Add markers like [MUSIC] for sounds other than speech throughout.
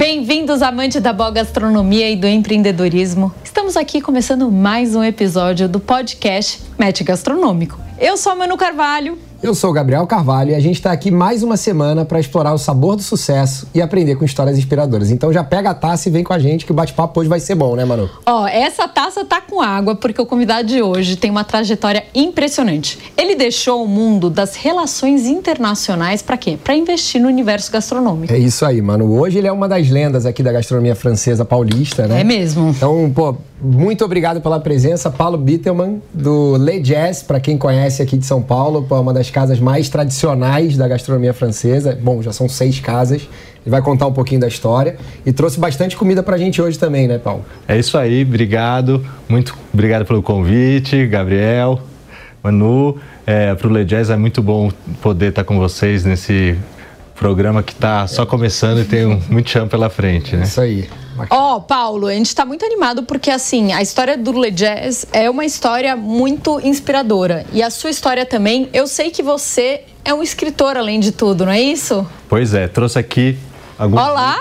Bem-vindos, amantes da boa gastronomia e do empreendedorismo. Estamos aqui começando mais um episódio do podcast Match Gastronômico. Eu sou a Manu Carvalho. Eu sou o Gabriel Carvalho e a gente está aqui mais uma semana para explorar o sabor do sucesso e aprender com histórias inspiradoras. Então já pega a taça e vem com a gente que o bate-papo hoje vai ser bom, né, Manu? Ó, essa taça tá com água porque o convidado de hoje tem uma trajetória impressionante. Ele deixou o mundo das relações internacionais para quê? Para investir no universo gastronômico. É isso aí, Manu. Hoje ele é uma das lendas aqui da gastronomia francesa paulista, né? É mesmo. Então, pô, muito obrigado pela presença, Paulo Bittelman, do Le Jazz, para quem conhece aqui de São Paulo, pô, uma das casas mais tradicionais da gastronomia francesa. Bom, já são seis casas. Ele vai contar um pouquinho da história e trouxe bastante comida pra gente hoje também, né, Paulo? É isso aí, obrigado. Muito obrigado pelo convite, Gabriel, Manu. É, pro Le Jazz é muito bom poder estar com vocês nesse programa que está só começando e tem um, muito chão pela frente, né? Isso aí. Ó, oh, Paulo, a gente está muito animado porque, assim, a história do Le Jazz é uma história muito inspiradora. E a sua história também, eu sei que você é um escritor, além de tudo, não é isso? Pois é, trouxe aqui alguns Olá.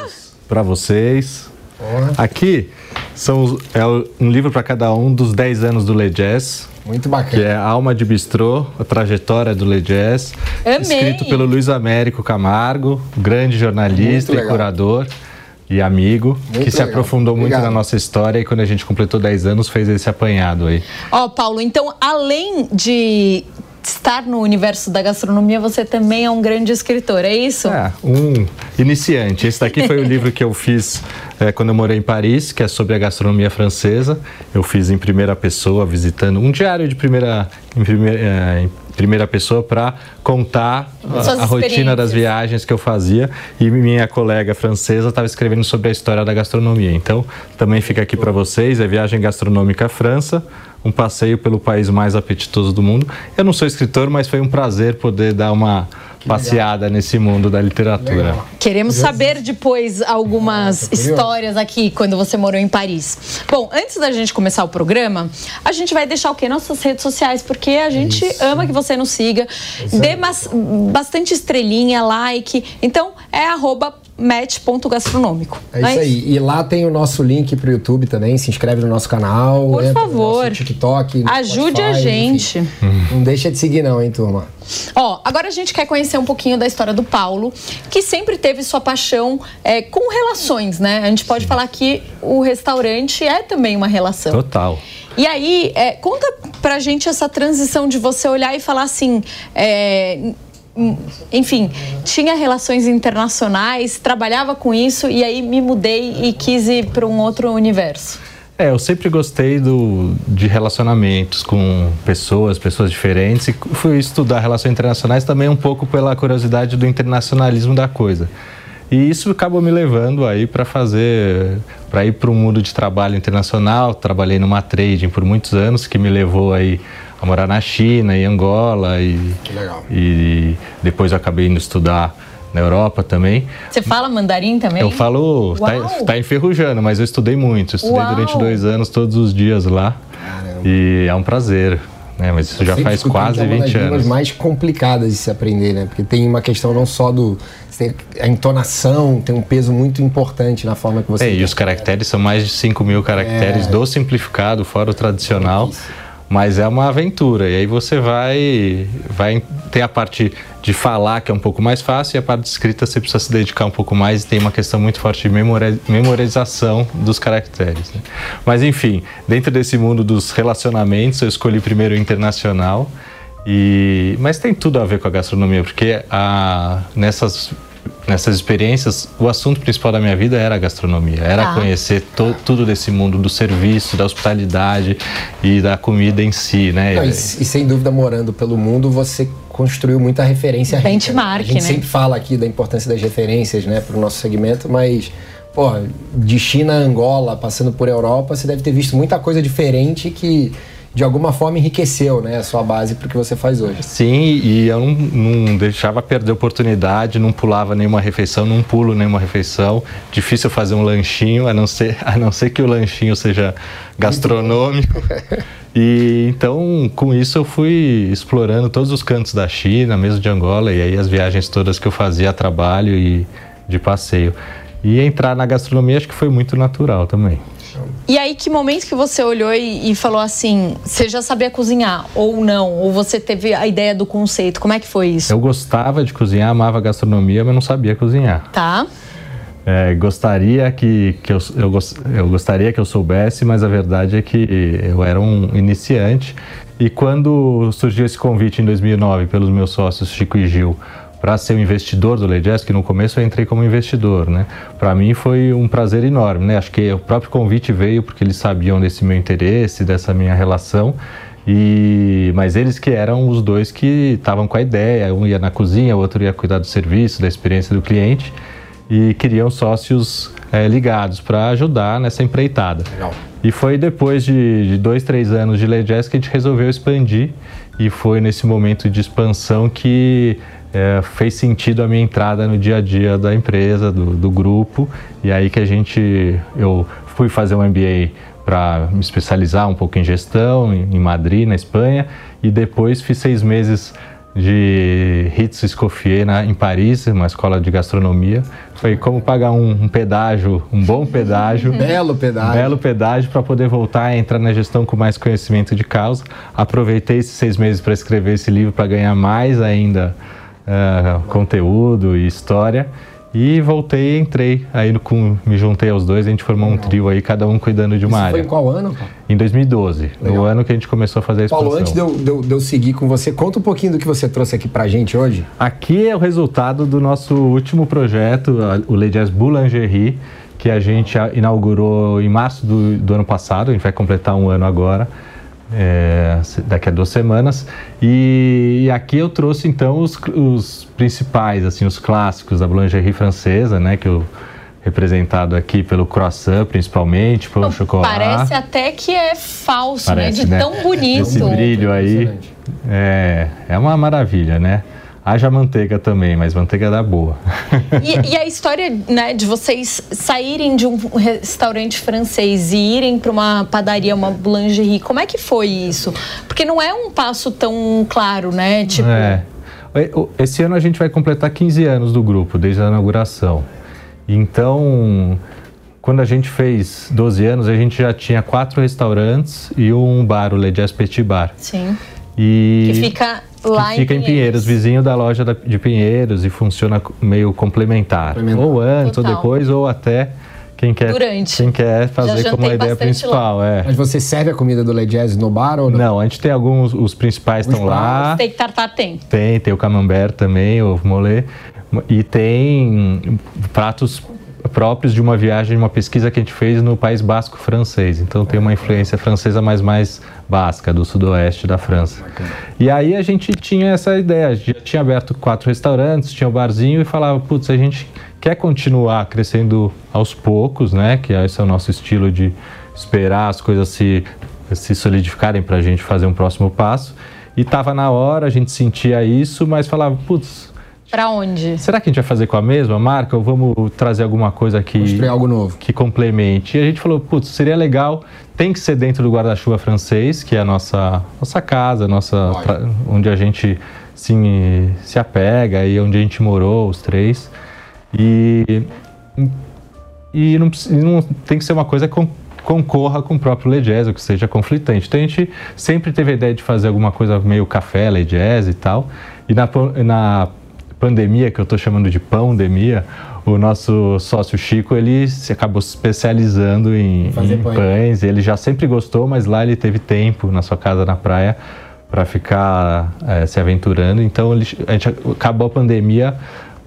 para vocês. Olá. Aqui são, é um livro para cada um dos 10 anos do Le Jazz. Muito bacana. Que é Alma de Bistrô, a trajetória do Le Jazz. Amei. Escrito pelo Luiz Américo Camargo, grande jornalista e curador e amigo, muito que se legal. aprofundou muito Obrigado. na nossa história e quando a gente completou 10 anos fez esse apanhado aí. Ó, oh, Paulo, então além de estar no universo da gastronomia, você também é um grande escritor, é isso? É, um iniciante. Esse daqui foi o [LAUGHS] livro que eu fiz é, quando eu morei em Paris, que é sobre a gastronomia francesa. Eu fiz em primeira pessoa, visitando um diário de primeira, em primeira, é, primeira pessoa para contar a, a rotina das viagens que eu fazia e minha colega francesa estava escrevendo sobre a história da gastronomia. Então, também fica aqui para vocês, é Viagem Gastronômica França, um passeio pelo país mais apetitoso do mundo. Eu não sou escritor, mas foi um prazer poder dar uma que passeada legal. nesse mundo da literatura. Legal. Queremos saber depois algumas ah, histórias aqui quando você morou em Paris. Bom, antes da gente começar o programa, a gente vai deixar o quê? Nossas redes sociais, porque a gente Isso. ama que você nos siga. Exato. Dê bastante estrelinha, like. Então, é arroba match.gastronômico. É isso aí. E lá tem o nosso link para o YouTube também. Se inscreve no nosso canal. Por favor. No TikTok. No Ajude Spotify, a gente. Enfim. Não deixa de seguir, não, hein, turma? Ó, agora a gente quer conhecer um pouquinho da história do Paulo, que sempre teve sua paixão é, com relações, né? A gente pode falar que o restaurante é também uma relação. Total. E aí, é, conta pra gente essa transição de você olhar e falar assim. É, enfim, tinha relações internacionais, trabalhava com isso e aí me mudei e quis ir para um outro universo. É, eu sempre gostei do, de relacionamentos com pessoas, pessoas diferentes e fui estudar relações internacionais também um pouco pela curiosidade do internacionalismo da coisa. E isso acabou me levando aí para fazer, para ir para o mundo de trabalho internacional. Trabalhei numa trading por muitos anos, que me levou aí a morar na China e Angola e, e depois eu acabei indo estudar na Europa também. Você fala mandarim também? Eu falo, está tá enferrujando, mas eu estudei muito. Eu estudei Uau. durante dois anos, todos os dias lá. Caramba. E é um prazer. Né? Mas isso eu já faz quase que é 20 anos. mais complicadas de se aprender, né? Porque tem uma questão não só do a entonação tem um peso muito importante na forma que você. É, e os caracteres são mais de 5 mil caracteres é... do simplificado, fora o tradicional. É mas é uma aventura. E aí você vai, vai ter a parte de falar, que é um pouco mais fácil, e a parte de escrita você precisa se dedicar um pouco mais e tem uma questão muito forte de memorização dos caracteres. Né? Mas enfim, dentro desse mundo dos relacionamentos, eu escolhi primeiro o internacional. E, mas tem tudo a ver com a gastronomia, porque a, nessas nessas experiências, o assunto principal da minha vida era a gastronomia, era ah. conhecer to, tudo desse mundo do serviço, da hospitalidade e da comida em si, né? Não, e, e, sem dúvida, morando pelo mundo, você construiu muita referência. Benchmark, né? A gente né? sempre fala aqui da importância das referências, né, para o nosso segmento, mas pô, de China a Angola, passando por Europa, você deve ter visto muita coisa diferente que de alguma forma enriqueceu né, a sua base para o que você faz hoje. Sim, e eu não, não, deixava perder oportunidade, não pulava nenhuma refeição, não pulo nenhuma refeição. Difícil fazer um lanchinho, a não ser, a não ser que o lanchinho seja gastronômico. [LAUGHS] E então, com isso, eu fui explorando todos os cantos da China, mesmo de Angola, e aí as viagens todas que eu fazia a trabalho e de passeio. E entrar na gastronomia acho que foi muito natural também. E aí, que momento que você olhou e, e, falou assim, você já sabia cozinhar ou não? Ou você teve a ideia do conceito? Como é que foi isso? Eu gostava de cozinhar, amava gastronomia, mas não sabia cozinhar. Tá. É, gostaria que, que eu, eu, eu, gostaria que eu soubesse, mas a verdade é que eu era um iniciante. E quando surgiu esse convite em 2009 pelos meus sócios Chico e Gil para ser um investidor do Ledes, que no começo eu entrei como investidor, né? Para mim foi um prazer enorme, né? Acho que o próprio convite veio porque eles sabiam desse meu interesse, dessa minha relação. E mas eles que eram os dois que estavam com a ideia, um ia na cozinha, o outro ia cuidar do serviço, da experiência do cliente e queriam sócios é, ligados para ajudar nessa empreitada. Legal. E foi depois de, de dois, três anos de Ledes que a gente resolveu expandir e foi nesse momento de expansão que é, fez sentido a minha entrada no dia a dia da empresa, do, do grupo, e aí que a gente, eu fui fazer um MBA para me especializar um pouco em gestão em Madrid, na Espanha, e depois fiz seis meses de Ritz Escoffier na, em Paris, uma escola de gastronomia. Foi como pagar um, um pedágio, um bom pedágio. [LAUGHS] belo pedágio. Belo pedágio para poder voltar a entrar na gestão com mais conhecimento de causa. Aproveitei esses seis meses para escrever esse livro para ganhar mais ainda uh, conteúdo e história. E voltei e entrei. Aí com, me juntei aos dois, a gente formou um trio aí, cada um cuidando de uma Isso área. Foi em qual ano? Em 2012, Legal. no ano que a gente começou a fazer a expansão. Paulo, antes de eu, de, eu, de eu, seguir com você, conta um pouquinho do que você trouxe aqui pra gente hoje. Aqui é o resultado do nosso último projeto, o Le Jazz Boulangerie, que a gente inaugurou em março do, do ano passado, a gente vai completar um ano agora é, daqui a duas semanas. E, e, aqui eu trouxe então os, os, principais, assim, os clássicos da boulangerie francesa, né, que eu representado aqui pelo croissant, principalmente, pelo chocolate. Parece até que é falso, Parece, né? De né? tão bonito. Esse brilho aí é, é uma maravilha, né? Haja manteiga também, mas manteiga dá boa. [LAUGHS] E, e, a história né, de vocês saírem de um restaurante francês e irem para uma padaria, uma boulangerie, como é que foi isso? Porque não é um passo tão claro, né? Tipo... É. Esse ano a gente vai completar 15 anos do grupo, desde a inauguração. Então, quando a gente fez 12 anos, a gente já tinha quatro restaurantes e um bar, o Le Jazz Petit Bar. Sim. E... Que fica Lá fica em Pinheiros. Pinheiros, vizinho da loja de Pinheiros e funciona meio complementar. complementar. Ou antes, Total. ou depois, ou até quem quer, Durante. Quem quer fazer como a ideia principal. É. Mas você serve a comida do Le Jazz no bar ou não? Não, a gente tem alguns, os principais estão lá. Steak tartar tem. Tem, tem o camembert também, o molê. E tem pratos próprios de uma viagem, de uma pesquisa que a gente fez no País Basco francês. Então tem uma influência francesa, mas mais basca, do sudoeste da França. E aí a gente tinha essa ideia, já tinha aberto quatro restaurantes, tinha o um barzinho e falava, putz, a gente quer continuar crescendo aos poucos, né? Que esse é o nosso estilo de esperar as coisas se, se solidificarem para a gente fazer um próximo passo. E estava na hora, a gente sentia isso, mas falava, putz, para onde? Será que a gente vai fazer com a mesma marca ou vamos trazer alguma coisa que Construir algo novo que complemente? E a gente falou, putz, seria legal, tem que ser dentro do guarda-chuva francês, que é a nossa nossa casa, nossa pra, onde a gente se, se apega e onde a gente morou os três. E e não, não tem que ser uma coisa que concorra com o próprio Le Jazz, ou que seja conflitante. Então a gente sempre teve a ideia de fazer alguma coisa meio café, Le Jazz e tal. E na, na pandemia, que eu estou chamando de pandemia, o nosso sócio Chico, ele se acabou se especializando em, em pães. Ele já sempre gostou, mas lá ele teve tempo na sua casa na praia para ficar é, se aventurando. Então ele, a gente acabou a pandemia.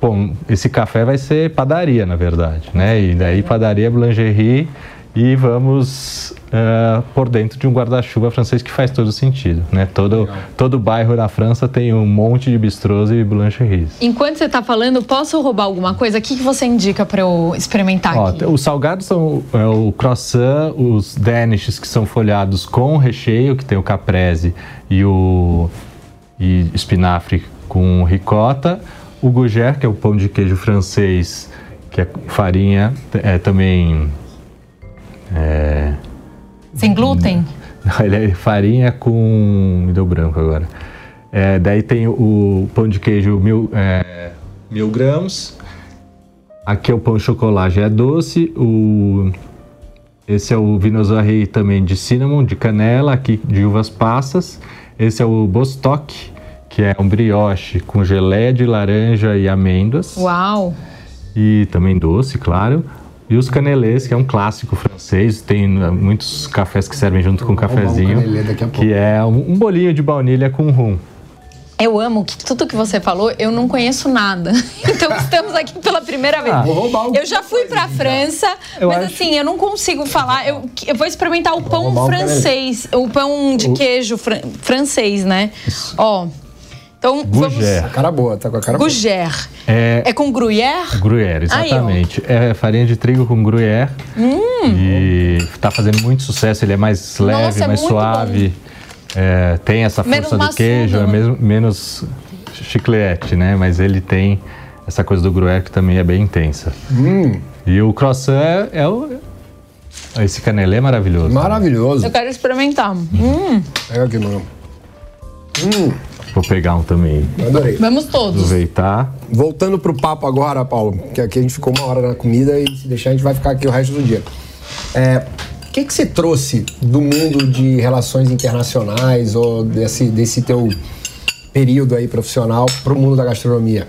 Bom, esse café vai ser padaria, na verdade, né? E daí padaria, boulangerie e vamos uh, por dentro de um guarda-chuva francês que faz todo sentido. Né? Todo, todo bairro na França tem um monte de bistrôs e boulangeries. Enquanto você está falando, posso roubar alguma coisa? O que, que você indica para eu experimentar Ó, aqui? Os salgados são é, o croissant, os danishes que são folhados com recheio, que tem o caprese e o e espinafre com ricota. O gougère, que é o pão de queijo francês, que é farinha, é também é... Sem glúten? Não, ele é farinha com. Me deu branco agora. É, daí tem o pão de queijo mil, é, mil gramas. Aqui é o pão chocolate, é doce. O esse é o Vinozahi também de cinnamon, de canela, aqui de uvas passas. Esse é o Bostock, que é um brioche com geleia de laranja e amêndoas. Uau! E também doce, claro. E os canelês, que é um clássico francês, tem né, muitos cafés que servem junto com o cafezinho, um que é um, um bolinho de baunilha com rum. Eu amo que tudo que você falou, eu não conheço nada. [LAUGHS] Então estamos aqui pela primeira vez. Ah, vou roubar um eu já fui pra França, Eu mas acho- assim, eu não consigo falar. Eu, eu vou experimentar o pão um francês, o pão de queijo fran- francês, né? Ó. Então, Gougère. vamos. Cara boa, tá com a cara boa. Gougère. É, É com gruyère? Gruyère, Aí, exatamente. é farinha de trigo com gruyère. E tá fazendo muito sucesso. Ele é mais leve, Nossa, é mais muito suave. É, tem essa Menos força do maçudo, queijo, é né? mesmo- menos chiclete, né? Mas ele tem essa coisa do gruyère que também é bem intensa. E o croissant é, é o... Esse canelê é maravilhoso. Maravilhoso. Eu quero experimentar. Hum, Pega aqui, mano. Vou pegar um também. Adorei. vamos todos. Aproveitar. Voltando pro papo agora, Paulo, que aqui a gente ficou uma hora na comida e se deixar a gente vai ficar aqui o resto do dia. É, o que, que você trouxe do mundo de relações internacionais ou desse, desse teu período aí profissional pro mundo da gastronomia?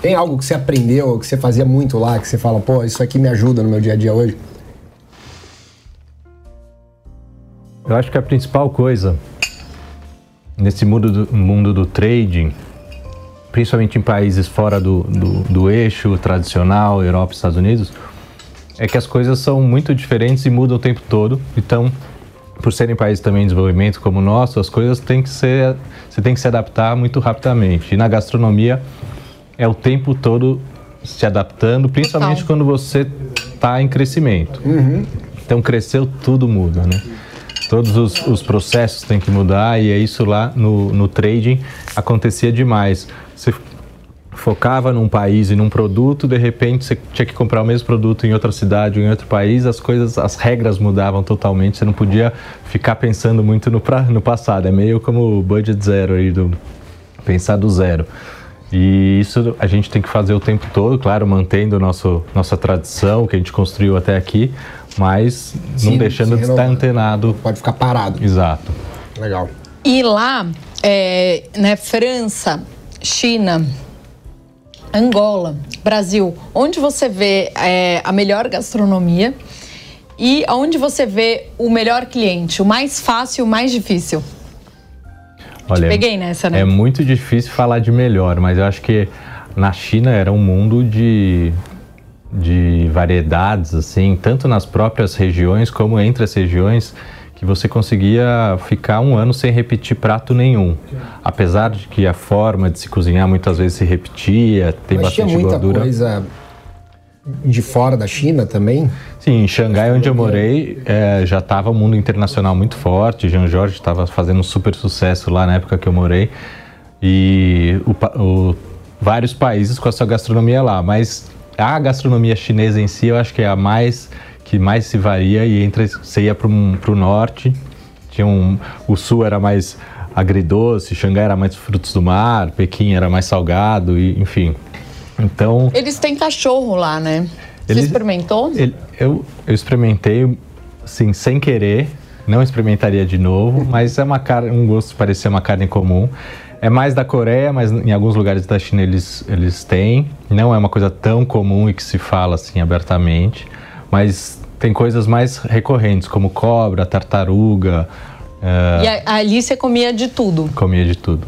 Tem algo que você aprendeu, que você fazia muito lá, que você fala, pô, isso aqui me ajuda no meu dia a dia hoje? Eu acho que a principal coisa nesse mundo do, mundo do trading, principalmente em países fora do, do, do eixo tradicional, Europa e Estados Unidos, é que as coisas são muito diferentes e mudam o tempo todo. Então, por serem países também em desenvolvimento como o nosso, as coisas têm que ser, você tem que se adaptar muito rapidamente. E na gastronomia é o tempo todo se adaptando, principalmente Total. quando você está em crescimento. Então cresceu, tudo muda, né? Todos os, os processos têm que mudar e é isso lá no, no trading acontecia demais. Você focava num país e num produto, de repente você tinha que comprar o mesmo produto em outra cidade ou em outro país, as coisas, as regras mudavam totalmente, você não podia ficar pensando muito no, pra, no passado. É meio como o budget zero aí, do, pensar do zero. E isso a gente tem que fazer o tempo todo, claro, mantendo nosso, nossa tradição que a gente construiu até aqui, mas Sim, não deixando de estar antenado. Pode ficar parado. Exato. Legal. E lá, é, né, França, China, Angola, Brasil, onde você vê é, a melhor gastronomia e onde você vê o melhor cliente, o mais fácil e o mais difícil? Olha, peguei nessa, né? É muito difícil falar de melhor, mas eu acho que na China era um mundo de, de variedades, assim, tanto nas próprias regiões como entre as regiões, que você conseguia ficar um ano sem repetir prato nenhum. Apesar de que a forma de se cozinhar muitas vezes se repetia, tem Mas tinha bastante muita gordura. coisa de fora da China também? Sim, em Xangai, onde eu morei, é, já estava o mundo internacional muito forte. Jean Jorge estava fazendo um super sucesso lá na época que eu morei. E o o- vários países com a sua gastronomia lá. Mas a gastronomia chinesa em si, eu acho que é a mais que mais se varia. E entre você ia para o norte, tinha um, o sul era mais agridoce, Xangai era mais frutos do mar, Pequim era mais salgado, e, enfim. Então, Eles têm cachorro lá, né? Você Eles- experimentou? ele- eu, eu experimentei, assim, sem querer. Não experimentaria de novo, [LAUGHS] mas é uma carne, um gosto parecia uma carne comum. É mais da Coreia, mas em alguns lugares da China eles, eles têm. Não é uma coisa tão comum e que se fala assim abertamente. Mas tem coisas mais recorrentes, como cobra, tartaruga, eh, E a- ali você comia de tudo. comia de tudo.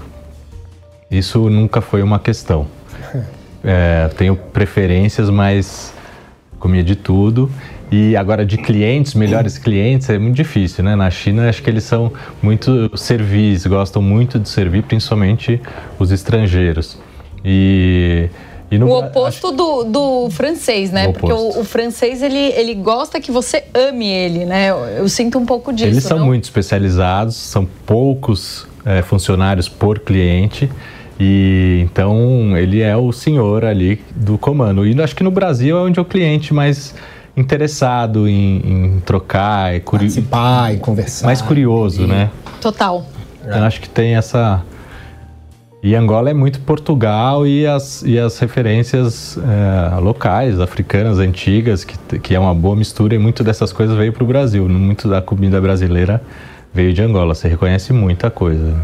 Isso nunca foi uma questão. É, tenho preferências, mas comia de tudo. E agora de clientes, melhores clientes, é muito difícil, né? Na China, acho que eles são muito servis, gostam muito de servir, principalmente os estrangeiros. E, no O oposto do, do francês, né? O Porque o, o francês, ele, ele gosta que você ame ele, né? Eu, eu sinto um pouco disso, Eles são não? muito especializados, são poucos é, funcionários por cliente. E então ele é o senhor ali do comando. E acho que no Brasil é onde é o cliente mais interessado em, em trocar, é curi- Participar e conversar. mais curioso, né? Total. Eu acho que tem essa E Angola é muito Portugal e as, e as referências é, locais, africanas, antigas, que, que é uma boa mistura e muito dessas coisas veio para o Brasil. Muito da comida brasileira veio de Angola. Você reconhece muita coisa.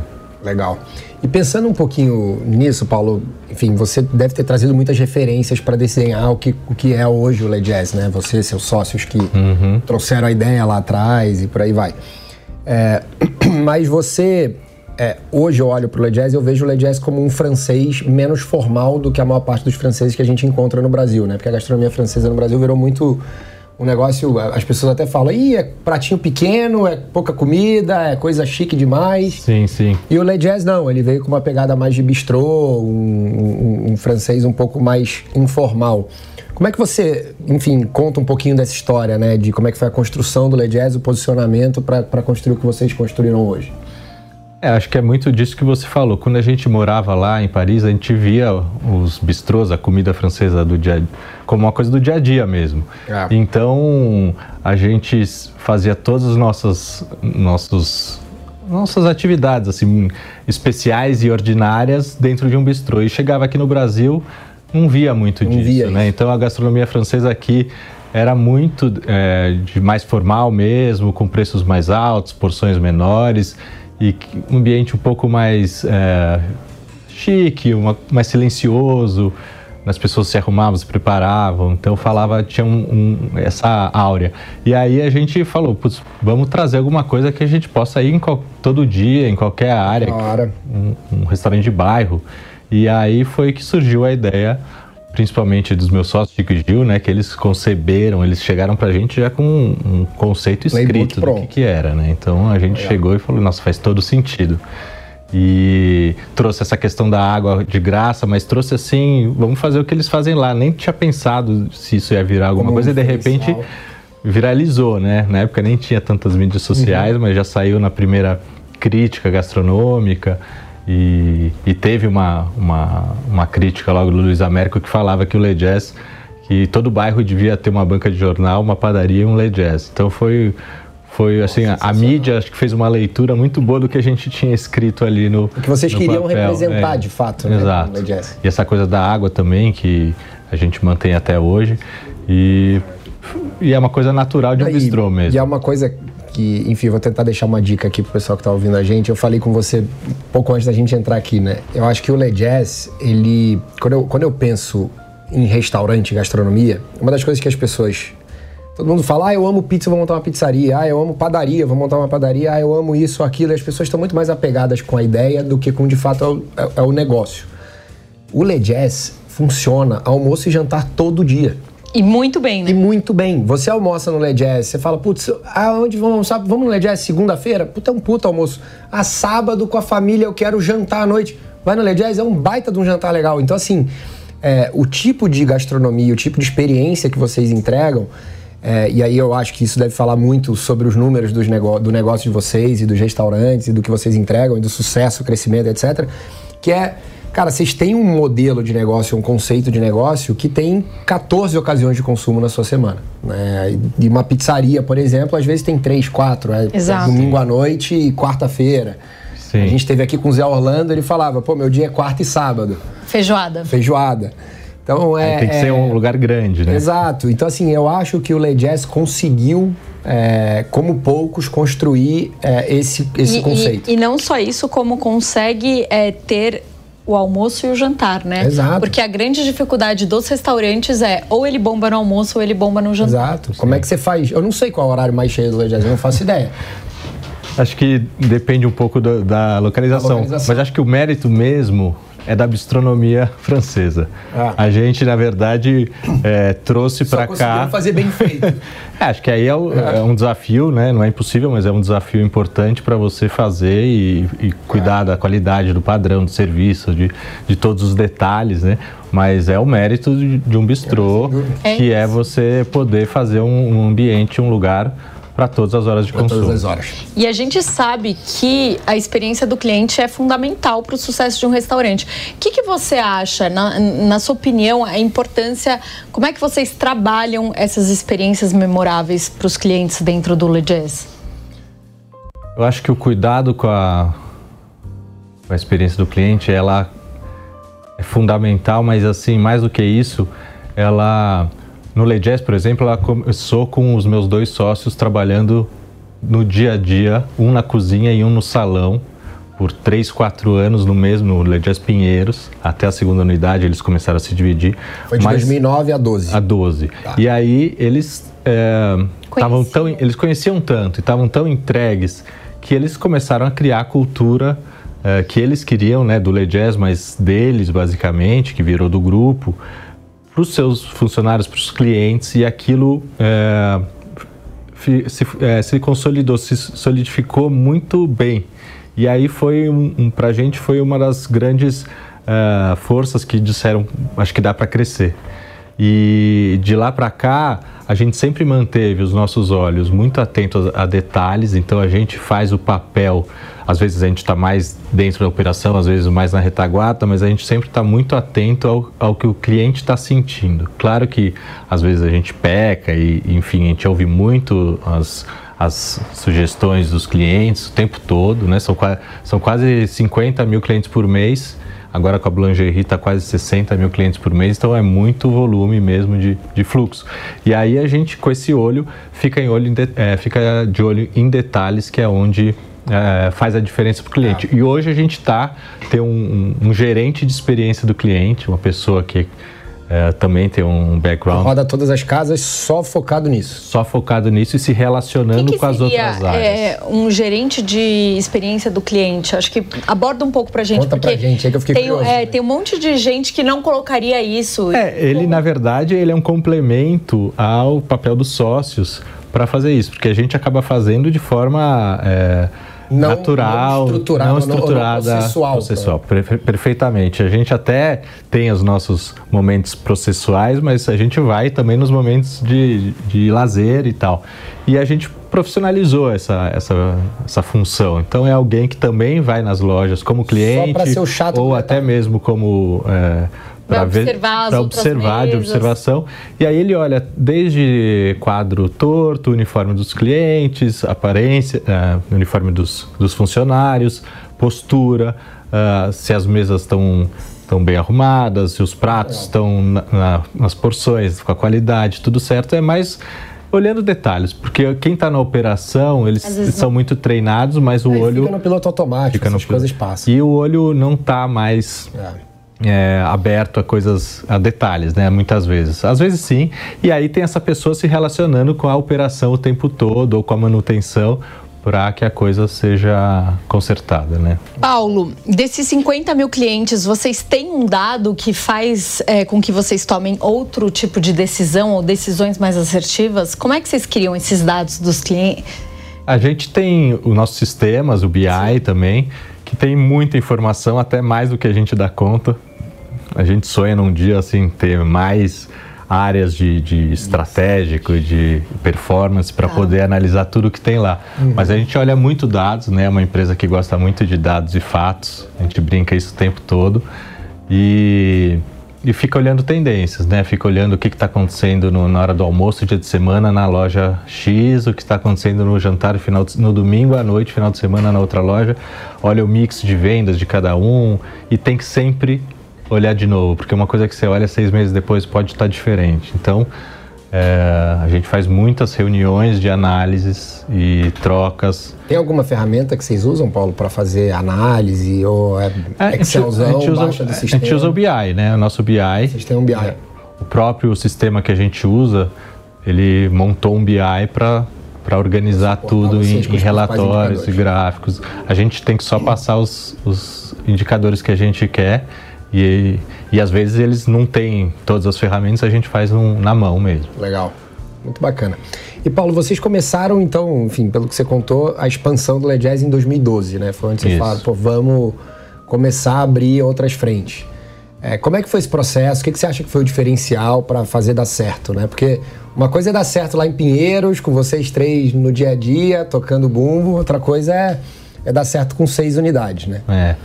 Legal. E pensando um pouquinho nisso, Paulo, enfim, você deve ter trazido muitas referências para desenhar o que, o que é hoje o Le Jazz, né? Você e seus sócios que uhum. trouxeram a ideia lá atrás e por aí vai. É, [CLEARS THROAT] mas você é, hoje eu olho para o Le Jazz e eu vejo o Le Jazz como um francês menos formal do que a maior parte dos franceses que a gente encontra no Brasil, né? Porque a gastronomia francesa no Brasil virou muito um negócio, as pessoas até falam, ih, é pratinho pequeno, é pouca comida, é coisa chique demais. Sim, sim. E o Le Jazz não, ele veio com uma pegada mais de bistrô, um, um, um francês um pouco mais informal. Como é que você, enfim, conta um pouquinho dessa história, né? De como é que foi a construção do Le Jazz, o posicionamento para construir o que vocês construíram hoje? É, acho que é muito disso que você falou. Quando a gente morava lá em Paris, a gente via os bistrôs, a comida francesa do dia como uma coisa do dia a dia mesmo. É. Então, a gente fazia todas as nossas nossos nossas atividades assim especiais e ordinárias dentro de um bistrô. E chegava aqui no Brasil, não via muito não disso, via né? Então, a gastronomia francesa aqui era muito é, de mais formal mesmo, com preços mais altos, porções menores e um ambiente um pouco mais é, chique, uma, mais silencioso. As pessoas se arrumavam, se preparavam, então falava, tinha um, um, essa áurea. E aí a gente falou, vamos trazer alguma coisa que a gente possa ir qual, todo dia, em qualquer área, um, um restaurante de bairro. E aí foi que surgiu a ideia principalmente dos meus sócios, Chico e Gil, né, que eles conceberam, eles chegaram pra gente já com um, um conceito escrito do que, que, era, né? Então a gente Legal. chegou e falou, nossa, faz todo sentido. E trouxe essa questão da água de graça, mas trouxe assim, vamos fazer o que eles fazem lá. Nem tinha pensado se isso ia virar alguma Como coisa e de repente viralizou, né? Na época nem tinha tantas mídias sociais, uhum. mas já saiu na primeira crítica gastronômica. E, e teve uma, uma, uma, crítica logo do Luiz Américo que falava que o Le Jazz, que todo bairro devia ter uma banca de jornal, uma padaria e um Le Jazz. Então foi, foi assim, a, a, mídia acho que fez uma leitura muito boa do que a gente tinha escrito ali no. O que vocês queriam papel. representar é, de fato, né? Exato. E essa coisa da água também, que a gente mantém até hoje. E, e é uma coisa natural de um bistrô mesmo. E é uma coisa que, enfim, vou tentar deixar uma dica aqui pro pessoal que tá ouvindo a gente. Eu falei com você pouco antes da gente entrar aqui, né? Eu acho que o Le Jazz, ele. Quando eu, quando eu penso em restaurante, gastronomia, uma das coisas que as pessoas. Todo mundo fala, ah, eu amo pizza, vou montar uma pizzaria. Ah, eu amo padaria, vou montar uma padaria. Ah, eu amo isso, aquilo. E as pessoas estão muito mais apegadas com a ideia do que com, de fato, é o, é, é o negócio. O Le Jazz funciona almoço e jantar todo dia. E muito bem, né? E muito bem. Você almoça no Le Jazz, você fala, putz, aonde vamos almoçar? Vamos no Le Jazz segunda-feira? Puta, é um puta almoço. A sábado com a família eu quero jantar à noite. Vai no Le Jazz, é um baita de um jantar legal. Então, assim, é, o tipo de gastronomia, o tipo de experiência que vocês entregam, é, e aí eu acho que isso deve falar muito sobre os números dos do negócio de vocês e dos restaurantes e do que vocês entregam e do sucesso, crescimento, etc. Que é Cara, vocês têm um modelo de negócio, um conceito de negócio que tem 14 ocasiões de consumo na sua semana. Né? E uma pizzaria, por exemplo, às vezes tem 3, 4. É, Exato. domingo à noite e quarta-feira. A gente esteve aqui com o Zé Orlando, ele falava, pô, meu dia é quarta e sábado. Feijoada. Feijoada. Então é. tem que é, ser um lugar grande, né? Exato. Então, assim, eu acho que o Le Jazz conseguiu, é, como poucos, construir é, esse, esse e, conceito. E, e, não só isso, como consegue é, ter o almoço e o jantar, né? Exato. Porque a grande dificuldade dos restaurantes é ou ele bomba no almoço ou ele bomba no jantar. Exato. Como é que você faz? Eu não sei qual é o horário mais cheio do Legends, eu não faço ideia. Acho que depende um pouco do, da localização, localização, mas acho que o mérito mesmo é da bistronomia francesa. Ah. A gente, na verdade, é, trouxe para cá. fazer bem feito. [LAUGHS] é, acho que aí é, o, é, um desafio, né? Não é impossível, mas é um desafio importante para você fazer e, e cuidar da qualidade, do padrão do serviço, de, de todos os detalhes, né? Mas é o mérito de, de um bistrô, é que é você poder fazer um, um ambiente, um lugar para todas as horas de pra consumo. Todas as horas. E a gente sabe que a experiência do cliente é fundamental para o sucesso de um restaurante. O que, que você acha, na, na, sua opinião, a importância, como é que vocês trabalham essas experiências memoráveis para os clientes dentro do Le Jazz? Eu acho que o cuidado com a, com a experiência do cliente, ela é fundamental, mas assim, mais do que isso, ela no Legess, por exemplo, ela começou com os meus dois sócios trabalhando no dia a dia, um na cozinha e um no salão, por 3, 4 anos no mesmo Legés Pinheiros, até a segunda unidade eles começaram a se dividir. Foi de 2009 a 12. A 12. Tá. E aí eles estavam é, tão, eles conheciam tanto e estavam tão entregues que eles começaram a criar a cultura é, que eles queriam, né, do Legés, mas deles basicamente, que virou do grupo, para os seus funcionários, para os clientes e aquilo é, se, é, se consolidou, se solidificou muito bem. E aí foi, um, um para a gente, foi uma das grandes uh, forças que disseram, acho que dá para crescer. E de lá para cá, a gente sempre manteve os nossos olhos muito atentos a detalhes, então a gente faz o papel. Às vezes a gente está mais dentro da operação, às vezes mais na retaguarda, mas a gente sempre está muito atento ao, ao, que o cliente está sentindo. Claro que às vezes a gente peca e, enfim, a gente ouve muito as, as sugestões dos clientes o tempo todo, né? São, são quase 50 mil clientes por mês. Agora com a Boulangerie está quase 60 mil clientes por mês, então é muito volume mesmo de, de fluxo. E aí a gente, com esse olho, fica, em olho de, é, fica de olho em detalhes, que é onde é, faz a diferença para o cliente. E hoje a gente está, tem um, um, um gerente de experiência do cliente, uma pessoa que é, também tem um background. Roda todas as casas só focado nisso. Só focado nisso e se relacionando que que com as outras áreas. É, um gerente de experiência do cliente. Acho que aborda um pouco pra gente. Conta porque pra gente, é que eu fiquei tem, curioso. É, tem um monte de gente que não colocaria isso. É, ele, na verdade, ele é um complemento ao papel dos sócios para fazer isso, porque a gente acaba fazendo de forma. É, não, natural, não estruturada, não estruturada não, processual. processual perfeitamente. A gente até tem os nossos momentos processuais, mas a gente vai também nos momentos de, de lazer e tal. E a gente profissionalizou essa, essa, essa função. Então é alguém que também vai nas lojas como cliente ou até mesmo como é, para observar, para observar de observação. E aí ele olha desde quadro torto, uniforme dos clientes, aparência, uh, uniforme dos, dos funcionários, postura, uh, se as mesas estão estão bem arrumadas, se os pratos estão na, na, nas porções, com a qualidade, tudo certo. É mais olhando detalhes, porque quem está na operação, eles são não... muito treinados, mas o olho... Fica no piloto automático, fica no... coisas passam. E o olho não está mais... É é, aberto a coisas, a detalhes, né? Muitas vezes. Às vezes sim. E aí tem essa pessoa se relacionando com a operação o tempo todo ou com a manutenção para que a coisa seja consertada, né? Paulo, desses 50 mil clientes, vocês têm um dado que faz é, com que vocês tomem outro tipo de decisão ou decisões mais assertivas? Como é que vocês criam esses dados dos clientes? A gente tem os nossos sistemas, o BI Sim. também, que tem muita informação, até mais do que a gente dá conta a gente sonha num dia assim ter mais áreas de, de estratégico e de performance para ah. poder analisar tudo que tem lá. Uhum. Mas a gente olha muito dados, né? É uma empresa que gosta muito de dados e fatos. A gente brinca isso o tempo todo e, e fica olhando tendências, né? Fica olhando o que está acontecendo no, na hora do almoço, dia de semana na loja X, o que está acontecendo no jantar final de, no domingo à noite, final de semana na outra loja. Olha o mix de vendas de cada um e tem que sempre olhar de novo, porque uma coisa que você olha seis meses depois pode estar diferente. Então, é, a gente faz muitas reuniões de análises e trocas. Tem alguma ferramenta que vocês usam, Paulo, para fazer análise ou é, é Excelzão, a gente usa, baixa do sistema? A gente usa o BI, né? O nosso BI. Vocês têm um BI. É, o próprio sistema que a gente usa, ele montou um BI para para organizar tudo em, em relatórios e gráficos. A gente tem que só passar os, os indicadores que a gente quer e, e às vezes eles não têm todas as ferramentas, a gente faz na mão mesmo. Legal, muito bacana. E Paulo, vocês começaram então, enfim, pelo que você contou, a expansão do Jazz em 2012, né? Foi onde você falou, pô, vamos começar a abrir outras frentes. É, como é que foi esse processo? O que, que você acha que foi o diferencial para fazer dar certo, né? Porque uma coisa é dar certo lá em Pinheiros, com vocês três no dia a dia, tocando bumbo, outra coisa é, é dar certo com seis unidades, né? É.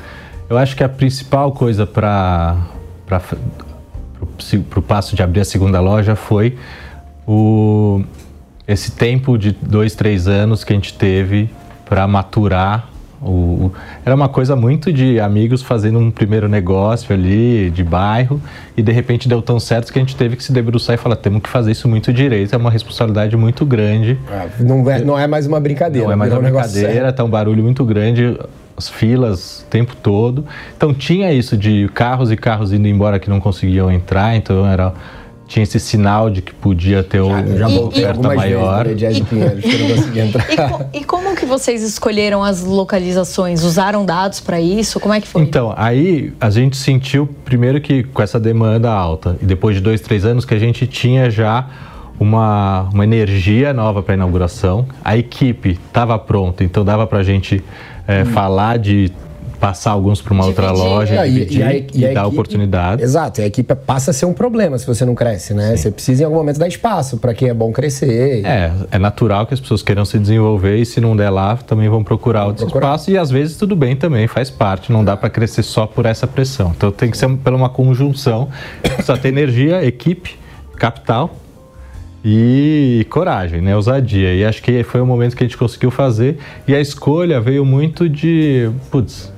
Eu acho que a principal coisa para o passo de abrir a segunda loja foi o, esse tempo de dois, três anos que a gente teve para maturar O, era uma coisa muito de amigos fazendo um primeiro negócio ali, de bairro, e de repente deu tão certo que a gente teve que se debruçar e falar: temos que fazer isso muito direito, é uma responsabilidade muito grande. É, não, é, não é mais uma brincadeira. Não é mais uma brincadeira, tá um barulho muito grande, as filas o tempo todo. Então tinha isso de carros e carros indo embora que não conseguiam entrar, então era tinha esse sinal de que podia ter já, já uma oferta maior. Vezes. E, e, como que vocês escolheram as localizações? Usaram dados para isso? Como é que foi? Então, aí a gente sentiu primeiro que com essa demanda alta, e depois de dois, três anos que a gente tinha já uma, uma energia nova para a inauguração, a equipe estava pronta, então dava para a gente é, hum. falar de passar alguns para uma dividir, outra loja, é, dividir, e, a, e, e dar equipe, oportunidade. Exato, e a equipe passa a ser um problema se você não cresce, né? Sim. Você precisa em algum momento dar espaço para quem é bom crescer. É, é natural que as pessoas queiram se desenvolver e se não der lá, também vão procurar vão outros procurar. espaços e às vezes tudo bem também, faz parte, não dá para crescer só por essa pressão. Então tem que ser pela uma conjunção, precisa ter energia, equipe, capital e coragem, né? Ousadia. E acho que foi o momento que a gente conseguiu fazer. E a escolha veio muito de. Putz,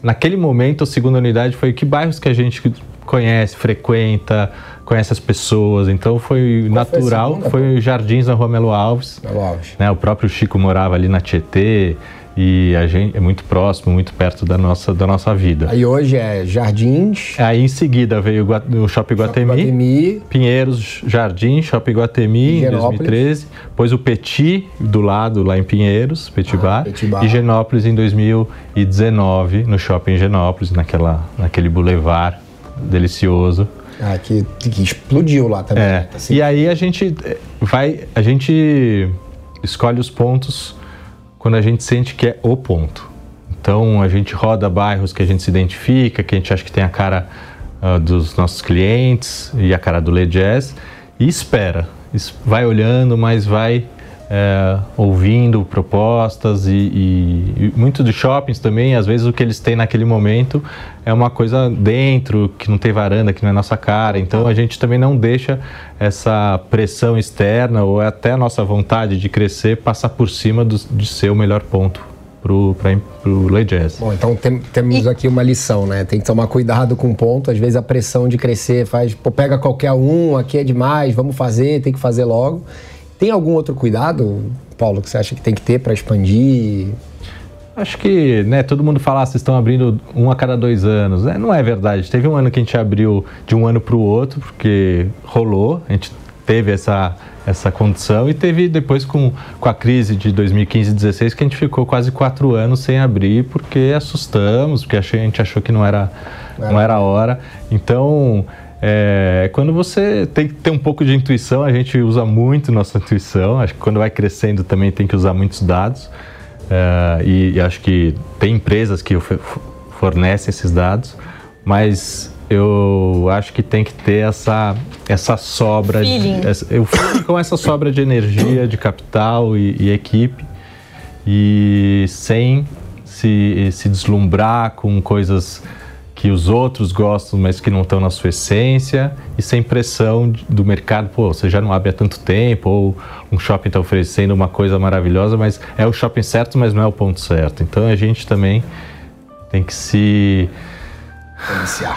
naquele momento, a segunda unidade foi que bairros que a gente conhece, frequenta, conhece as pessoas. Então foi Qual natural. Foi, foi Jardins na Rua Melo Alves. Melo Alves. Né? O próprio Chico morava ali na Tietê e a gente é muito próximo, muito perto da nossa, da nossa vida. Aí hoje é Jardins. Aí em seguida veio o Shopping Guatemi, Guatemi Pinheiros Jardim, Shopping Guatemi em 2013, depois o Petit do lado lá em Pinheiros, Petit, ah, Bar, Petit Bar, e Genópolis em 2019 no Shopping Genópolis, naquela, naquele boulevard delicioso. Ah, que, que explodiu lá também. É. Assim. E aí a gente eh, vai, a gente escolhe os pontos quando a gente sente que é o ponto. Então a gente roda bairros que a gente se identifica, que a gente acha que tem a cara uh, dos nossos clientes e a cara do Le Jazz e espera. Vai olhando, mas vai é, ouvindo propostas e, e, e muito dos shoppings também, às vezes o que eles têm naquele momento é uma coisa dentro, que não tem varanda, que não é nossa cara. Então a gente também não deixa essa pressão externa ou até a nossa vontade de crescer passar por cima do, de ser o melhor ponto pra, pro Lay Jazz. Bom, então tem, temos aqui uma lição, né? Tem que tomar cuidado com o ponto. Às vezes a pressão de crescer faz, pô, pega qualquer um, aqui é demais, vamos fazer, tem que fazer logo. Tem algum outro cuidado, Paulo, que você acha que tem que ter para expandir? Acho que, né, todo mundo fala, ah, vocês estão abrindo um a cada dois anos. É, não é verdade. Teve um ano que a gente abriu de um ano para o outro, porque rolou, a gente teve essa, essa condição e teve depois com, com a crise de 2015 e 2016 que a gente ficou quase quatro anos sem abrir porque assustamos, porque a gente achou que não era, não era a hora. Então, é, quando você tem que ter um pouco de intuição, a gente usa muito nossa intuição. Acho que quando vai crescendo também tem que usar muitos dados. É, e, e, acho que tem empresas que fornecem esses dados, mas eu acho que tem que ter essa, essa sobra. Feeling. De, essa, eu com essa sobra de energia, de capital e, e equipe, e sem se, se deslumbrar com coisas que os outros gostam, mas que não estão na sua essência, e sem pressão do mercado, pô, você já não abre há tanto tempo, ou um shopping está oferecendo uma coisa maravilhosa, mas é o shopping certo, mas não é o ponto certo. Então a gente também tem que se.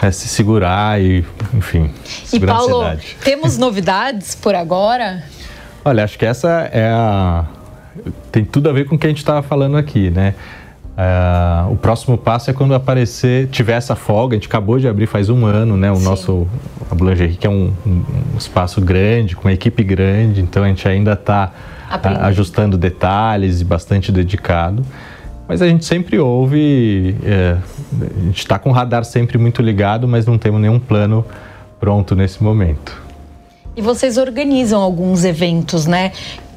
É, se segurar e, enfim, e Paulo, temos novidades por agora? Olha, acho que essa é a. Tem tudo a ver com o que a gente estava falando aqui, né? Uh, o próximo passo é quando aparecer, tiver essa folga, a gente acabou de abrir faz um ano, né? O Sim. nosso, a Boulangerie, que é um, um, espaço grande, com uma equipe grande, então a gente ainda está ajustando detalhes e bastante dedicado. Mas a gente sempre ouve, é, a gente está com o radar sempre muito ligado, mas não temos nenhum plano pronto nesse momento. E vocês organizam alguns eventos, né?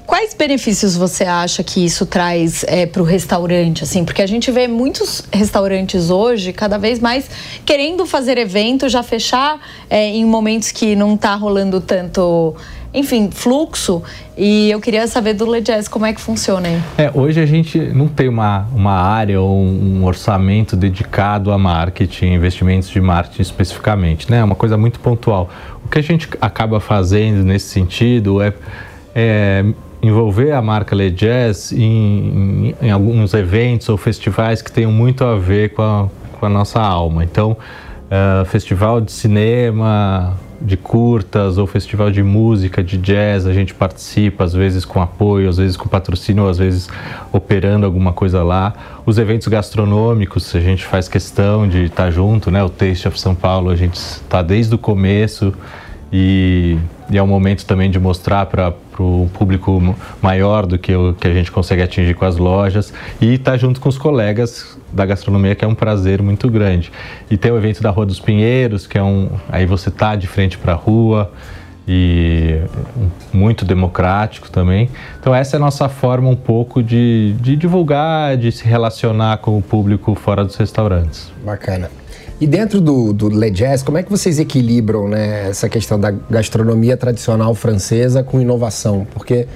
Quais benefícios você acha que isso traz é, para o restaurante, assim? Porque a gente vê muitos restaurantes hoje, cada vez mais, querendo fazer evento, já fechar é, em momentos que não está rolando tanto, enfim, fluxo. E eu queria saber do Legess como é que funciona aí. É, hoje a gente não tem uma, uma área ou um orçamento dedicado a marketing, investimentos de marketing especificamente, né? É uma coisa muito pontual. O que a gente acaba fazendo nesse sentido é, é envolver a marca Le Jazz em, em, em, alguns eventos ou festivais que tenham muito a ver com a, com a nossa alma. Então, uh, festival de cinema, de curtas ou festival de música, de jazz, a gente participa, às vezes com apoio, às vezes com patrocínio, às vezes operando alguma coisa lá. Os eventos gastronômicos, a gente faz questão de estar junto, né? O Taste of São Paulo, a gente está desde o começo e, e é um momento também de mostrar para um público maior do que o que a gente consegue atingir com as lojas e estar tá junto com os colegas da gastronomia, que é um prazer muito grande. E tem o evento da Rua dos Pinheiros, que é um. Aí você tá de frente para a rua e muito democrático também. Então essa é a nossa forma um pouco de, de divulgar, de se relacionar com o público fora dos restaurantes. Bacana. E dentro do, do Le Jazz, como é que vocês equilibram né, essa questão da gastronomia tradicional francesa com inovação? Porque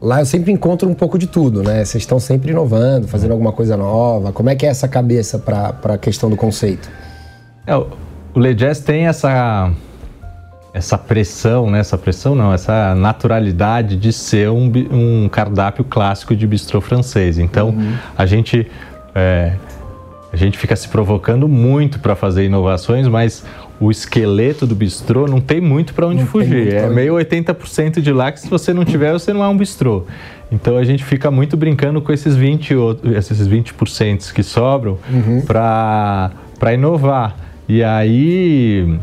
lá eu sempre encontro um pouco de tudo, né? Vocês estão sempre inovando, fazendo alguma coisa nova. Como é que é essa cabeça para a questão do conceito? É, o Le Jazz tem essa essa pressão, né? Essa pressão não, essa naturalidade de ser um, um cardápio clássico de bistrô francês. Então, uhum. a gente é, a gente fica se provocando muito para fazer inovações, mas o esqueleto do bistrô não tem muito para onde não fugir. É meio 80% de lá que se você não tiver, você não é um bistrô. Então a gente fica muito brincando com esses 20, esses 20% que sobram uhum. para inovar. E aí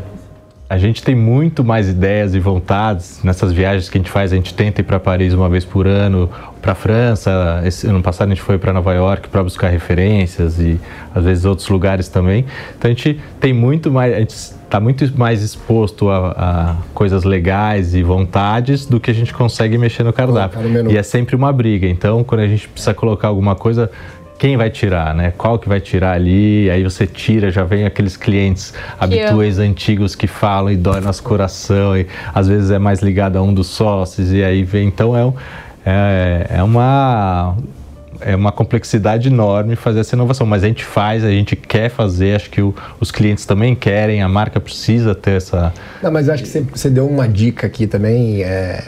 a gente tem muito mais ideias e vontades nessas viagens que a gente faz. A gente tenta ir para Paris uma vez por ano, para França. Esse ano passado a gente foi para Nova York para buscar referências e às vezes outros lugares também. Então a gente tem muito mais, a gente está muito mais exposto a, a, coisas legais e vontades do que a gente consegue mexer no cardápio. e é sempre uma briga. Então quando a gente precisa colocar alguma coisa quem vai tirar, né? Qual que vai tirar ali? Aí você tira, já vem aqueles clientes habituês antigos que falam e dói nosso coração e às vezes é mais ligado a um dos sócios e aí vem. Então é, é, é uma é uma complexidade enorme fazer essa inovação, mas a gente faz, a gente quer fazer, acho que o, os clientes também querem, a marca precisa ter essa. Não, mas acho que você, você deu uma dica aqui também é,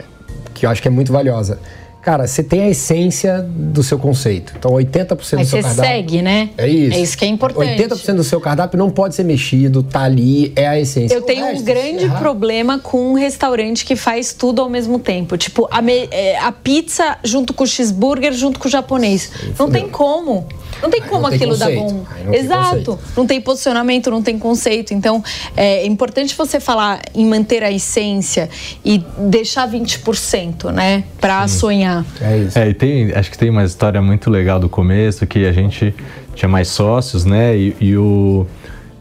que eu acho que é muito valiosa Cara, você tem a essência do seu conceito. Então, 80% do seu cardápio. você segue, né? É isso. É isso que é importante. 80% do seu cardápio não pode ser mexido, tá ali, é a essência. Eu tenho um grande problema com um restaurante que faz tudo ao mesmo tempo. Tipo, a, me, é, a pizza junto com o cheeseburger, junto com o japonês. Não tem como. Não tem como não aquilo dar bom. Não Exato. Não tem posicionamento, não tem conceito. Então, é importante você falar em manter a essência e deixar 20%, né? Para sonhar. É isso. É, e tem, acho que tem uma história muito legal do começo que a gente tinha mais sócios, né? E, e, o,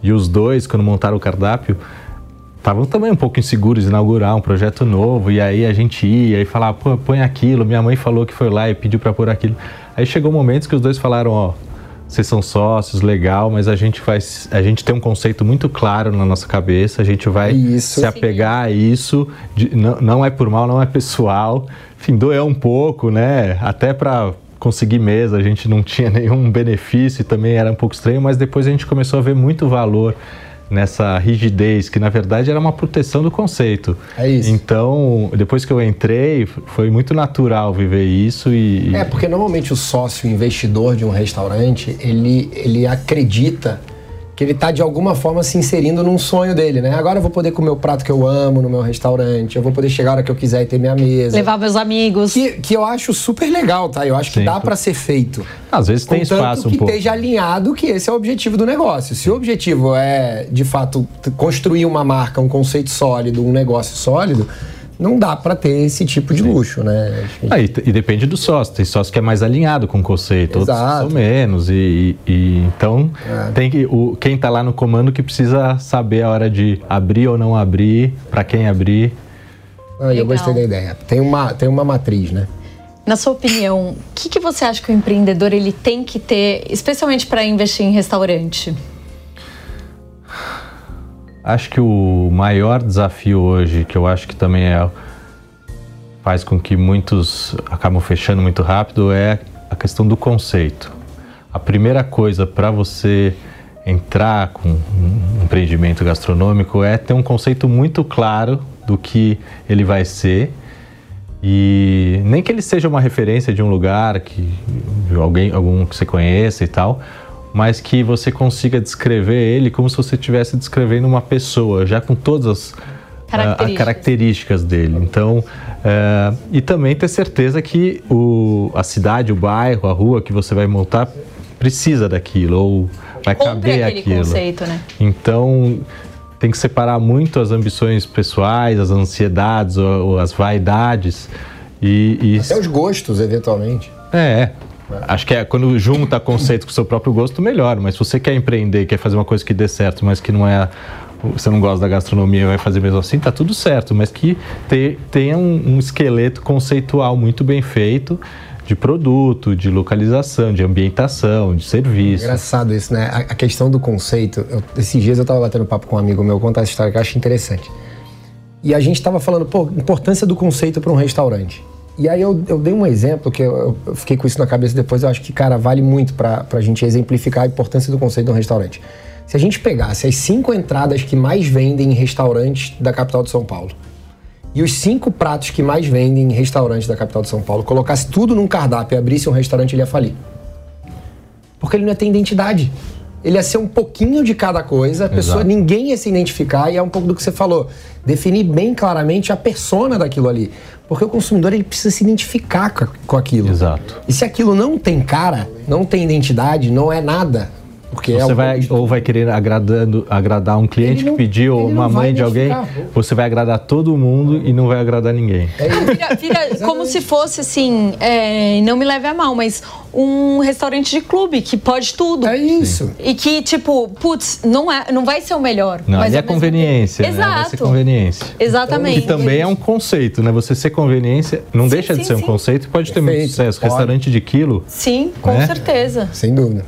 e os dois, quando montaram o cardápio, estavam também um pouco inseguros de inaugurar um projeto novo, e aí a gente ia e falava, pô, põe aquilo, minha mãe falou que foi lá e pediu para pôr aquilo. Aí chegou momentos que os dois falaram, ó, vocês são sócios, legal, mas a gente faz, a gente tem um conceito muito claro na nossa cabeça, a gente vai isso. se apegar a isso, de, não, não é por mal, não é pessoal, enfim, doeu um pouco, né? Até para conseguir mesa a gente não tinha nenhum benefício e também era um pouco estranho, mas depois a gente começou a ver muito valor nessa rigidez, que na verdade era uma proteção do conceito. É isso. Então, depois que eu entrei, foi muito natural viver isso e. É, porque normalmente o sócio investidor de um restaurante, ele, ele acredita que ele está de alguma forma se inserindo num sonho dele, né? Agora eu vou poder comer o prato que eu amo no meu restaurante, eu vou poder chegar a hora que eu quiser e ter minha mesa. Levar meus amigos. Que, que eu acho super legal, tá? Eu acho que dá para ser feito. Às vezes tem espaço um que pouco. esteja alinhado que esse é o objetivo do negócio. Se o objetivo é, de fato, construir uma marca, um conceito sólido, um negócio sólido, não dá para ter esse tipo de luxo, né? Ah, e, e, depende do sócio. Tem sócio que é mais alinhado com o conceito, Exato. outros são menos. E, e então é. tem que o, quem está lá no comando que precisa saber a hora de abrir ou não abrir, para quem abrir. Ah, eu gostei da ideia. Tem uma, tem uma matriz, né? Na sua opinião, o que, que você acha que o empreendedor ele tem que ter, especialmente para investir em restaurante? Acho que o maior desafio hoje, que eu acho que também é, faz com que muitos acabam fechando muito rápido, é a questão do conceito. A primeira coisa para você entrar com um empreendimento gastronômico é ter um conceito muito claro do que ele vai ser E nem que ele seja uma referência de um lugar que alguém algum que você conheça e tal, mas que você consiga descrever ele como se você estivesse descrevendo uma pessoa, já com todas as características, uh, características dele. Então, uh, e também ter certeza que o, a cidade, o bairro, a rua que você vai montar precisa daquilo ou vai Compre caber aquilo. Conceito, né? Então, tem que separar muito as ambições pessoais, as ansiedades ou, ou as vaidades e, e até os gostos, eventualmente. É, Acho que é quando junta conceito com o seu próprio gosto, melhor. Mas se você quer empreender, quer fazer uma coisa que dê certo, mas que não é. Você não gosta da gastronomia e vai fazer mesmo assim, tá tudo certo. Mas que tenha um, um esqueleto conceitual muito bem feito de produto, de localização, de ambientação, de serviço. Engraçado isso, né? A, questão do conceito. Eu, esses dias eu estava batendo papo com um amigo meu, contar essa história que eu acho interessante. E a gente estava falando, pô, importância do conceito para um restaurante. E aí eu, eu dei um exemplo que eu, eu, fiquei com isso na cabeça depois, eu acho que, cara, vale muito para a gente exemplificar a importância do conceito de um restaurante. Se a gente pegasse as cinco entradas que mais vendem em restaurantes da capital de São Paulo e os cinco pratos que mais vendem em restaurantes da capital de São Paulo, colocasse tudo num cardápio e abrisse um restaurante, ele ia falir. Porque ele não ia ter identidade ele ia ser um pouquinho de cada coisa, a pessoa, ninguém ia se identificar, e é um pouco do que você falou. Definir bem claramente a persona daquilo ali. Porque o consumidor ele precisa se identificar com aquilo. Exato. E se aquilo não tem cara, não tem identidade, não é nada, porque você é vai ou vai querer agradando, agradar um cliente não, que pediu ou uma mãe de alguém, você vai agradar todo mundo e não vai agradar ninguém. É vira, vira como se fosse assim, é, não me leve a mal, mas um restaurante de clube que pode tudo. É isso. E que tipo, putz, não é, não vai ser o melhor. Não, mas é conveniência. Né? Exato. Vai ser conveniência. Exatamente. Que também é um conceito, né? Você ser conveniência não sim, deixa sim, de ser sim. um conceito, pode ter muito sucesso. Pode. Restaurante de quilo. Sim, com né? certeza. Sem dúvida.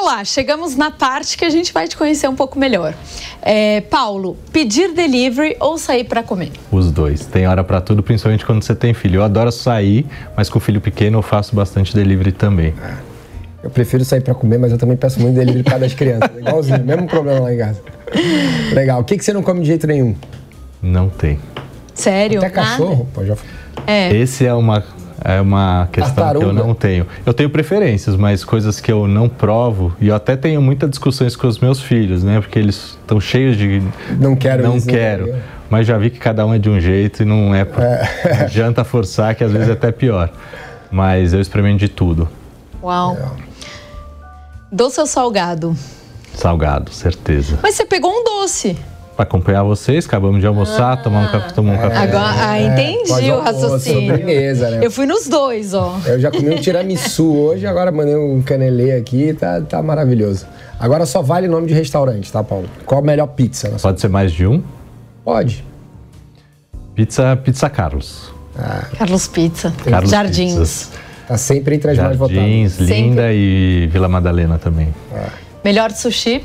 Vamos lá, chegamos na parte que a gente vai te conhecer um pouco melhor. É, Paulo, pedir delivery ou sair para comer? Os dois. Tem hora para tudo, principalmente quando você tem filho. Eu adoro sair, mas com filho pequeno eu faço bastante delivery também. É. Eu prefiro sair para comer, mas eu também peço muito delivery para das crianças. Igualzinho, mesmo problema lá em casa. Legal. O que, que você não come de jeito nenhum? Não tem. Sério? Até cachorro? Pô, já... É. Esse é uma é uma questão Tartaruga. que eu não tenho. Eu tenho preferências, mas coisas que eu não provo, e eu até tenho muitas discussões com os meus filhos, né? Porque eles estão cheios de. Não quero Não isso, né? quero. Mas já vi que cada um é de um jeito e não é. é. Não adianta forçar, que às vezes é até pior. Mas eu experimento de tudo. Uau. É. Doce ou salgado? Salgado, certeza. Mas você pegou um doce para acompanhar vocês. Acabamos de almoçar, ah, tomar um café, tomar um café. Agora, ah, entendi é, o raciocínio. Sobremesa, né? Eu fui nos dois, ó. Eu já comi um tiramisu hoje, agora mandei um canelê aqui, tá, tá maravilhoso. Agora só vale nome de restaurante, tá, Paulo? Qual a melhor pizza? Pode ser mais de um? Pode. Pizza, pizza Carlos. Ah. Carlos Pizza. Carlos Jardins. Pizzas. Tá sempre entre as Jardins, mais votadas. Jardins, Linda sempre. e Vila Madalena também. Ah. Melhor sushi?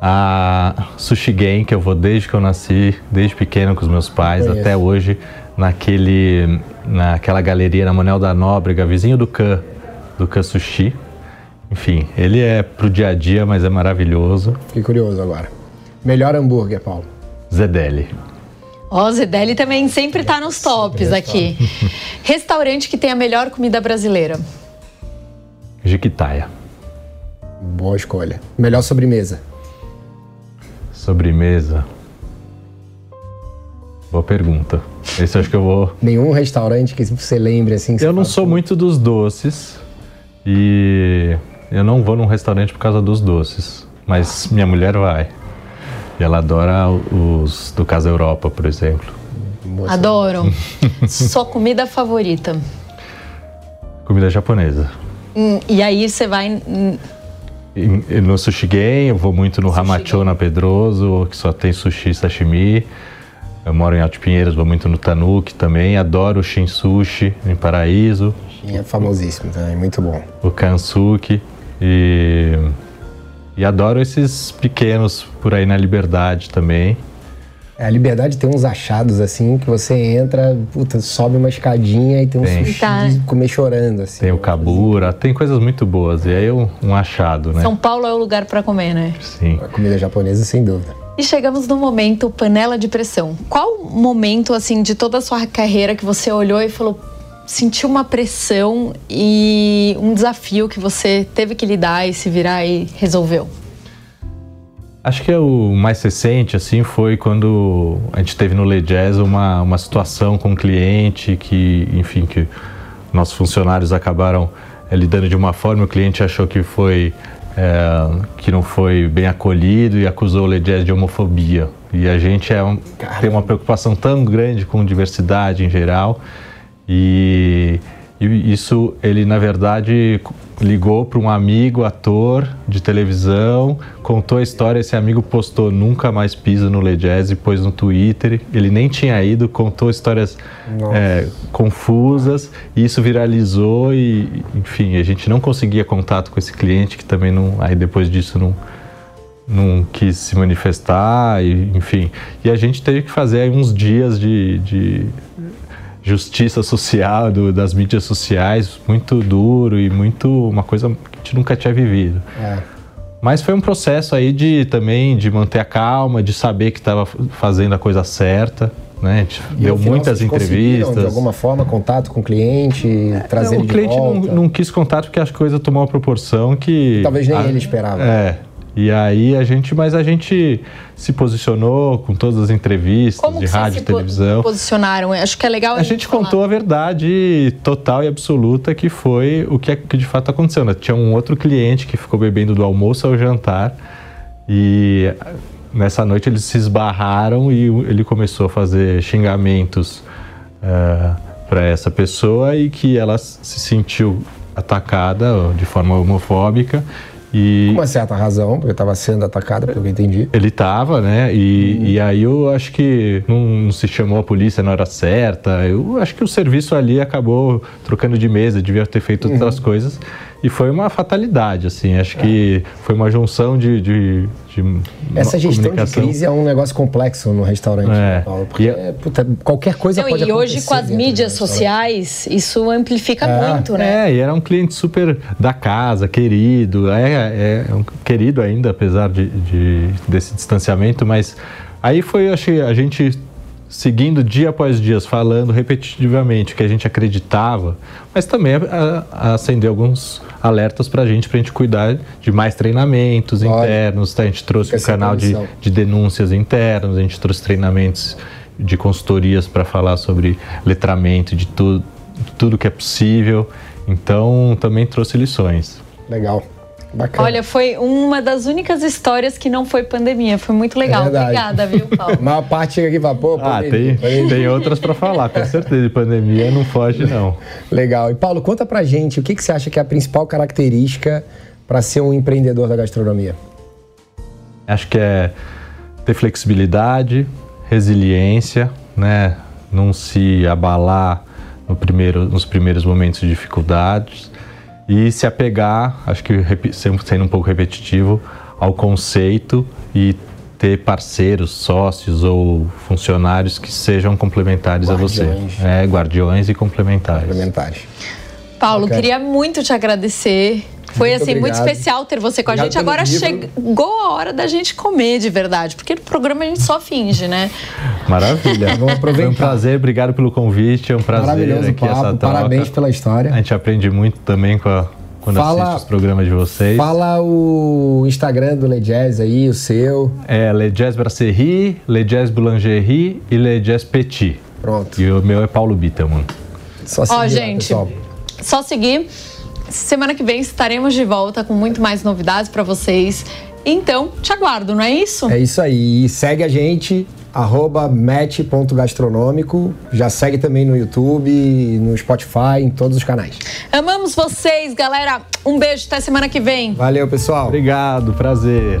A Sushi Game, que eu vou desde que eu nasci, desde pequeno com os meus pais, Conheço. até hoje, naquele, naquela galeria na Manel da Nóbrega, vizinho do Can, do Can Sushi. Enfim, ele é pro dia a dia, mas é maravilhoso. Fiquei curioso agora. Melhor hambúrguer, Paulo? Zedeli. Ó, oh, Zedeli também sempre está nos tops aqui. [LAUGHS] [LAUGHS] Restaurante que tem a melhor comida brasileira? Jiquitaia. Boa escolha. Melhor sobremesa? Sobremesa. Boa pergunta. Esse acho que eu vou. Nenhum restaurante que você lembre assim? eu não sou muito dos doces e eu não vou num restaurante por causa dos doces, mas minha mulher vai. E ela adora os do Casa Europa, por exemplo. Adoro. [LAUGHS] Sua comida favorita? Comida japonesa. Hum, e aí você vai no Sushi Game, eu vou muito no Hamacho na Pedroso, que só tem sushi e sashimi. Eu moro em Alto Pinheiros, vou muito no Tanuki também. Adoro o Shin Sushi em Paraíso. Shin é famosíssimo também, muito bom. O Kansuki. E, e adoro esses pequenos por aí na Liberdade também. É, a Liberdade tem uns achados assim que você entra, puta, sobe uma escadinha e tem um Tem. sushi Tá. de comer chorando assim. Tem o Kabura, tem coisas muito boas. E aí é um, um achado, né? São Paulo é o lugar para comer, né? Sim. A comida japonesa sem dúvida. E chegamos no momento panela de pressão. Qual momento assim de toda a sua carreira que você olhou e falou, sentiu uma pressão e um desafio que você teve que lidar e se virar e resolveu? Acho que é o mais recente, assim, foi quando a gente teve no Le Jazz uma, uma situação com um cliente que, enfim, que nossos funcionários acabaram eh, lidando de uma forma, o cliente achou que foi eh, que não foi bem acolhido e acusou o Le Jazz de homofobia. E a gente é um- tem uma preocupação tão grande com diversidade em geral e, e isso ele na verdade ligou para um amigo ator de televisão, contou a história, esse amigo postou nunca mais piso no Le Jazz e pôs no Twitter. Ele nem tinha ido, contou histórias é, confusas e isso viralizou e enfim a gente não conseguia contato com esse cliente que também não aí depois disso não não quis se manifestar, e, enfim. E a gente teve que fazer aí uns dias de, de justiça social do- das mídias sociais, muito duro e muito uma coisa que a gente nunca tinha vivido. É. Mas foi um processo aí de também de manter a calma, de saber que estava fazendo a coisa certa, né? A gente deu final, muitas entrevistas. De alguma forma, contato com o cliente, trazer Não, ele o cliente não, não quis contato porque as coisas tomou uma proporção que. Talvez nem a- ele esperava. É. E aí a gente, mas a gente se posicionou com todas as entrevistas Como de rádio e televisão. posicionaram? Acho que é legal A gente falar. contou a verdade total e absoluta que foi o que, que de fato aconteceu. né? Tinha um outro cliente que ficou bebendo do almoço ao jantar e nessa noite eles se esbarraram e ele começou a fazer xingamentos para essa pessoa e que ela se sentiu atacada de forma homofóbica e Com uma certa razão, porque estava sendo atacada, pelo que eu entendi. ele tava, né? E, e aí eu acho que não, não se chamou a polícia na hora certa. Eu acho que o serviço ali acabou trocando de mesa, devia ter feito outras coisas. E foi uma fatalidade, assim. Acho que foi uma junção de. de, de Essa gestão de crise é um negócio complexo no restaurante, É. né, Paulo? Porque, E- puta, qualquer coisa Não, pode e hoje com as mídias sociais, isso amplifica É. muito, né? É, e era um cliente super da casa, querido. É, é um querido ainda, apesar de, de- desse distanciamento, mas aí foi, acho que a gente seguindo dia após dia, falando repetitivamente o que a gente acreditava, mas também a- a- acendeu alguns alertas pra gente, pra gente cuidar de mais treinamentos internos. tá? A gente trouxe um canal de, de denúncias internas, a gente trouxe treinamentos de consultorias para falar sobre letramento de tudo, tudo que é possível. Então, também trouxe lições. Legal. Bacana. Olha, foi uma das únicas histórias que não foi pandemia. Foi muito legal. É. Obrigada, viu, [LAUGHS] Paulo? A maior parte chega aqui e fala, pô, Ah, pandemia, tem, tem outras para falar, com certeza. De pandemia não foge, não. Legal. E Paulo, conta pra gente o que, que você acha que é a principal característica para ser um empreendedor da gastronomia? Acho que é ter flexibilidade, resiliência, né? Não se abalar no primeiro, nos primeiros momentos de dificuldades e se apegar, acho que sempre sendo um pouco repetitivo, ao conceito e ter parceiros, sócios ou funcionários que sejam complementares a Guardiões. você. É, guardiões e complementares. Complementares. Paulo, Bacana. queria muito te agradecer. Foi Muito assim muito especial ter você com a Obrigado gente. pelo Agora livro. chegou a hora da gente comer de verdade, porque no programa a gente só finge, né? Maravilha. Vamos aproveitar. Foi um prazer, obrigado pelo convite, é um prazer Maravilhoso aqui essa papo, troca. parabéns pela história. A gente aprende muito também com a- quando Fala- assiste os programas de vocês. Fala o Instagram do Le Jazz aí, o seu. É Le Jazz Brasserie, Le Jazz Boulangerie e Le Jazz Petit. Pronto. E o meu é Paulo Bittelman. Só seguir Ó, lá, gente, pessoal. só seguir. Semana que vem estaremos de volta com muito mais novidades pra vocês. Então, te aguardo, não é isso? É isso aí. E segue a gente, arroba match.gastronômico. Já segue também no YouTube, no Spotify, em todos os canais. Amamos vocês, galera. Um beijo, até semana que vem. Valeu, pessoal. Obrigado, prazer.